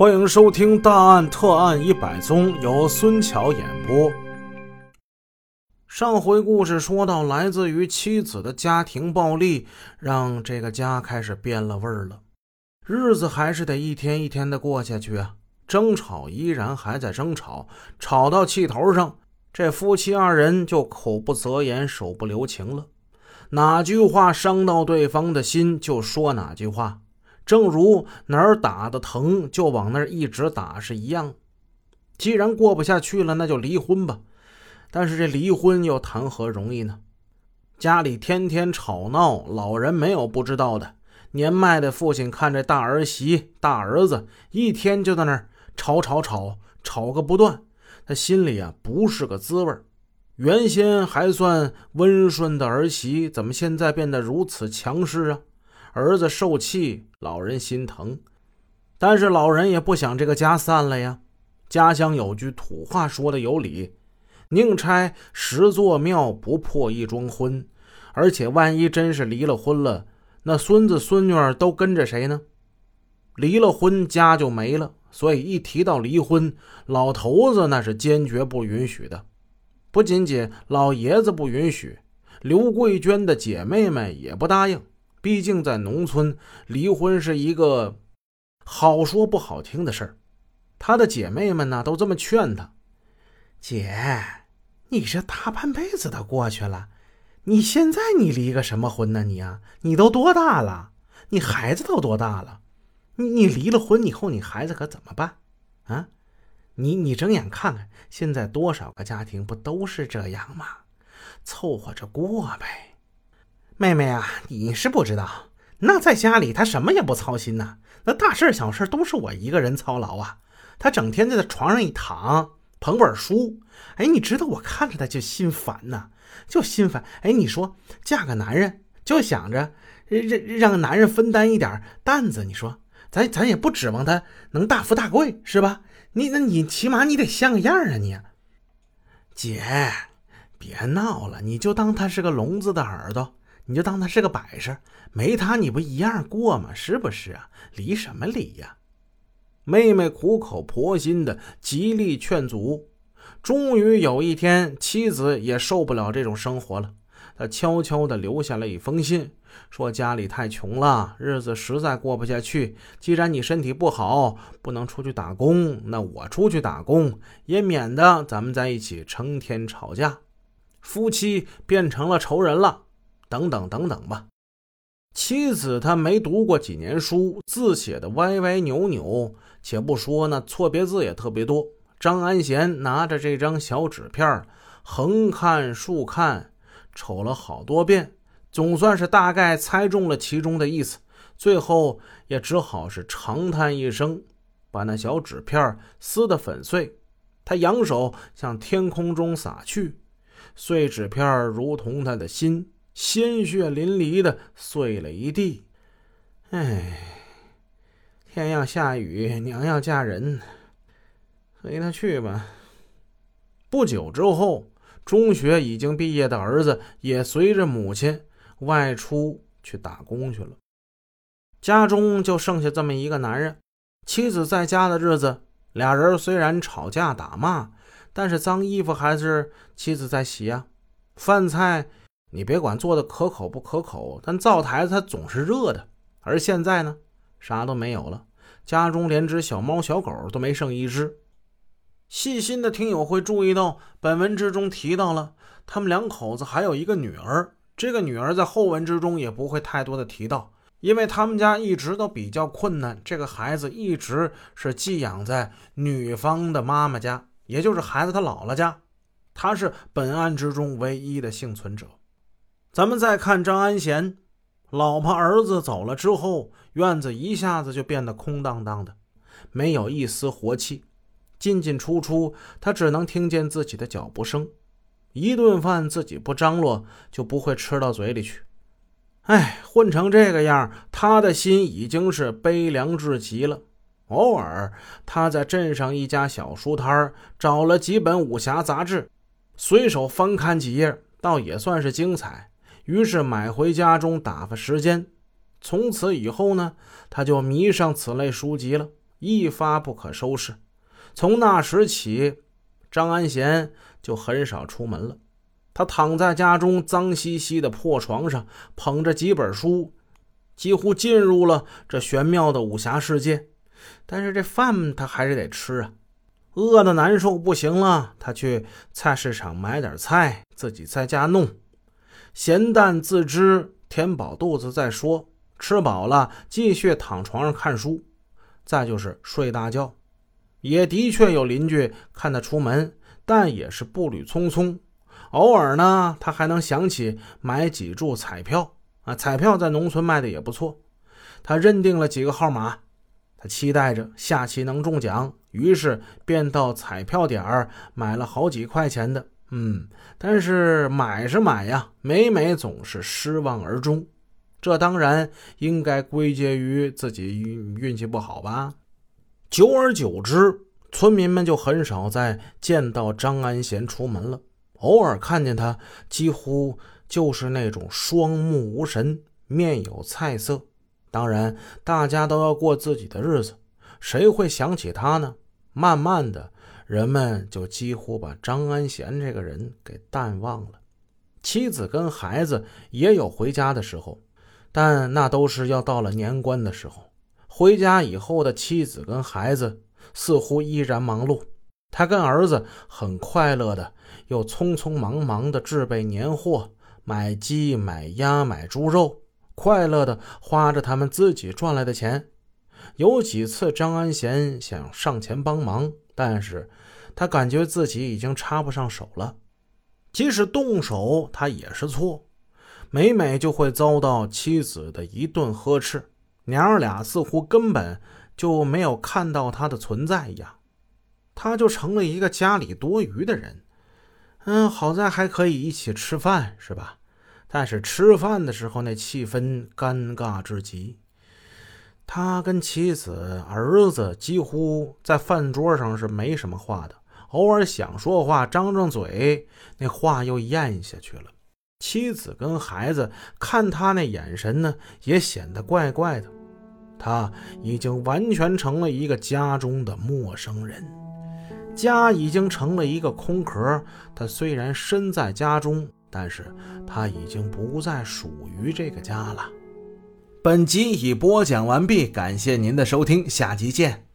欢迎收听《大案特案一百宗》，由孙桥演播。上回故事说到，来自于妻子的家庭暴力，让这个家开始变了味儿了。日子还是得一天一天的过下去啊，争吵依然还在争吵，吵到气头上，这夫妻二人就口不择言，手不留情了。哪句话伤到对方的心，就说哪句话。正如哪儿打的疼，就往那儿一直打是一样。既然过不下去了，那就离婚吧。但是这离婚又谈何容易呢？家里天天吵闹，老人没有不知道的。年迈的父亲看着大儿媳、大儿子一天就在那儿吵吵吵吵个不断，他心里啊不是个滋味原先还算温顺的儿媳，怎么现在变得如此强势啊？儿子受气，老人心疼，但是老人也不想这个家散了呀。家乡有句土话说的有理：“宁拆十座庙，不破一桩婚。”而且万一真是离了婚了，那孙子孙女儿都跟着谁呢？离了婚，家就没了。所以一提到离婚，老头子那是坚决不允许的。不仅仅老爷子不允许，刘桂娟的姐妹们也不答应。毕竟在农村，离婚是一个好说不好听的事儿。她的姐妹们呢，都这么劝她：“姐，你这大半辈子都过去了，你现在你离个什么婚呢？你啊，你都多大了？你孩子都多大了？你你离了婚以后，你孩子可怎么办？啊？你你睁眼看看，现在多少个家庭不都是这样吗？凑合着过呗。”妹妹啊，你是不知道，那在家里他什么也不操心呐，那大事小事都是我一个人操劳啊。他整天在床上一躺，捧本书，哎，你知道我看着他就心烦呐，就心烦。哎，你说嫁个男人就想着让让男人分担一点担子，你说咱咱也不指望他能大富大贵是吧？你那你起码你得像个样啊你。姐，别闹了，你就当他是个聋子的耳朵。你就当他是个摆设，没他你不一样过吗？是不是啊？离什么离呀？妹妹苦口婆心的极力劝阻，终于有一天，妻子也受不了这种生活了。她悄悄的留下了一封信，说家里太穷了，日子实在过不下去。既然你身体不好，不能出去打工，那我出去打工，也免得咱们在一起成天吵架，夫妻变成了仇人了。等等等等吧，妻子她没读过几年书，字写的歪歪扭扭，且不说呢，错别字也特别多。张安贤拿着这张小纸片，横看竖看，瞅了好多遍，总算是大概猜中了其中的意思。最后也只好是长叹一声，把那小纸片撕得粉碎。他扬手向天空中撒去，碎纸片如同他的心。鲜血淋漓的碎了一地，哎，天要下雨，娘要嫁人，随他去吧。不久之后，中学已经毕业的儿子也随着母亲外出去打工去了，家中就剩下这么一个男人。妻子在家的日子，俩人虽然吵架打骂，但是脏衣服还是妻子在洗呀，饭菜。你别管做的可口不可口，但灶台它总是热的。而现在呢，啥都没有了，家中连只小猫小狗都没剩一只。细心的听友会注意到，本文之中提到了他们两口子还有一个女儿。这个女儿在后文之中也不会太多的提到，因为他们家一直都比较困难。这个孩子一直是寄养在女方的妈妈家，也就是孩子他姥姥家。他是本案之中唯一的幸存者。咱们再看张安贤，老婆儿子走了之后，院子一下子就变得空荡荡的，没有一丝活气。进进出出，他只能听见自己的脚步声。一顿饭自己不张罗，就不会吃到嘴里去。哎，混成这个样，他的心已经是悲凉至极了。偶尔，他在镇上一家小书摊找了几本武侠杂志，随手翻看几页，倒也算是精彩。于是买回家中打发时间。从此以后呢，他就迷上此类书籍了，一发不可收拾。从那时起，张安贤就很少出门了。他躺在家中脏兮兮的破床上，捧着几本书，几乎进入了这玄妙的武侠世界。但是这饭他还是得吃啊，饿的难受不行了，他去菜市场买点菜，自己在家弄，咸淡自知，填饱肚子再说。吃饱了，继续躺床上看书，再就是睡大觉。也的确有邻居看他出门，但也是步履匆匆。偶尔呢，他还能想起买几注彩票啊，彩票在农村卖的也不错。他认定了几个号码，他期待着下期能中奖，于是便到彩票点儿买了好几块钱的。嗯，但是买是买呀，每每总是失望而终。这当然应该归结于自己运运气不好吧。久而久之，村民们就很少再见到张安贤出门了。偶尔看见他，几乎就是那种双目无神，面有菜色。当然，大家都要过自己的日子，谁会想起他呢？慢慢的，人们就几乎把张安贤这个人给淡忘了。妻子跟孩子也有回家的时候，但那都是要到了年关的时候。回家以后的妻子跟孩子似乎依然忙碌。他跟儿子很快乐的，又匆匆忙忙的置备年货，买鸡、买鸭、买猪肉，快乐的花着他们自己赚来的钱。有几次，张安贤想上前帮忙，但是他感觉自己已经插不上手了。即使动手，他也是错，每每就会遭到妻子的一顿呵斥，娘儿俩似乎根本就没有看到他的存在一样。他就成了一个家里多余的人，嗯，好在还可以一起吃饭，是吧？但是吃饭的时候那气氛尴尬至极。他跟妻子、儿子几乎在饭桌上是没什么话的，偶尔想说话，张张嘴，那话又咽下去了。妻子跟孩子看他那眼神呢，也显得怪怪的。他已经完全成了一个家中的陌生人。家已经成了一个空壳，他虽然身在家中，但是他已经不再属于这个家了。本集已播讲完毕，感谢您的收听，下集见。